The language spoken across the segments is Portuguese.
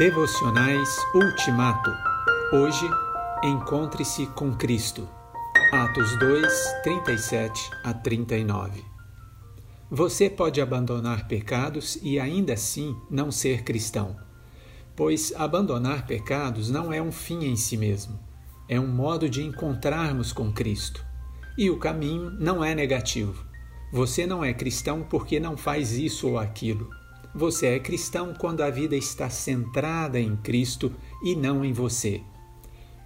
Devocionais Ultimato. Hoje, encontre-se com Cristo. Atos 2, 37 a 39. Você pode abandonar pecados e ainda assim não ser cristão, pois abandonar pecados não é um fim em si mesmo, é um modo de encontrarmos com Cristo. E o caminho não é negativo. Você não é cristão porque não faz isso ou aquilo você é cristão quando a vida está centrada em Cristo e não em você.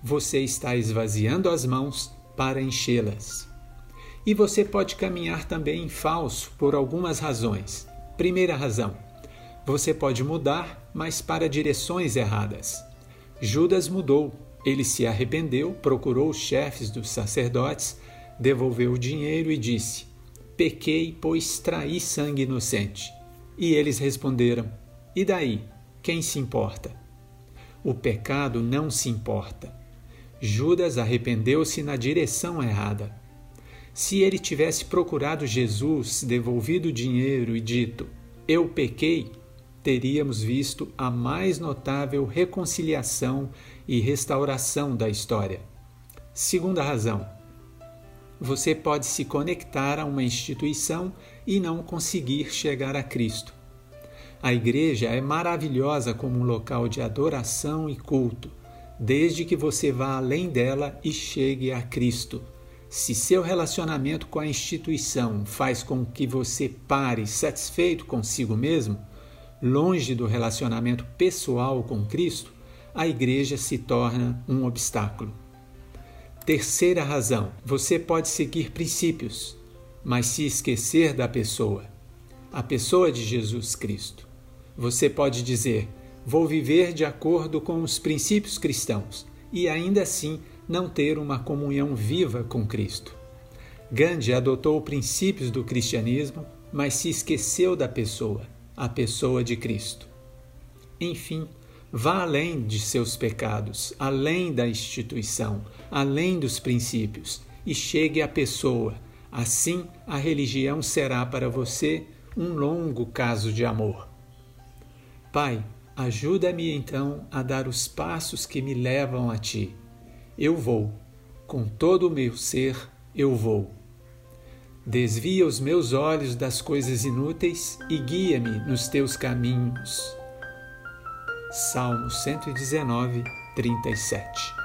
Você está esvaziando as mãos para enchê-las. E você pode caminhar também em falso por algumas razões. Primeira razão: você pode mudar, mas para direções erradas. Judas mudou, ele se arrependeu, procurou os chefes dos sacerdotes, devolveu o dinheiro e disse: Pequei, pois traí sangue inocente. E eles responderam: E daí? Quem se importa? O pecado não se importa. Judas arrependeu-se na direção errada. Se ele tivesse procurado Jesus, devolvido o dinheiro e dito: Eu pequei, teríamos visto a mais notável reconciliação e restauração da história. Segunda razão: você pode se conectar a uma instituição e não conseguir chegar a Cristo. A igreja é maravilhosa como um local de adoração e culto, desde que você vá além dela e chegue a Cristo. Se seu relacionamento com a instituição faz com que você pare satisfeito consigo mesmo, longe do relacionamento pessoal com Cristo, a igreja se torna um obstáculo. Terceira razão: você pode seguir princípios, mas se esquecer da pessoa, a pessoa de Jesus Cristo. Você pode dizer: vou viver de acordo com os princípios cristãos e ainda assim não ter uma comunhão viva com Cristo. Gandhi adotou princípios do cristianismo, mas se esqueceu da pessoa, a pessoa de Cristo. Enfim, Vá além de seus pecados, além da instituição, além dos princípios e chegue à pessoa. Assim, a religião será para você um longo caso de amor. Pai, ajuda-me então a dar os passos que me levam a Ti. Eu vou, com todo o meu ser, eu vou. Desvia os meus olhos das coisas inúteis e guia-me nos teus caminhos. Salmo 119, 37.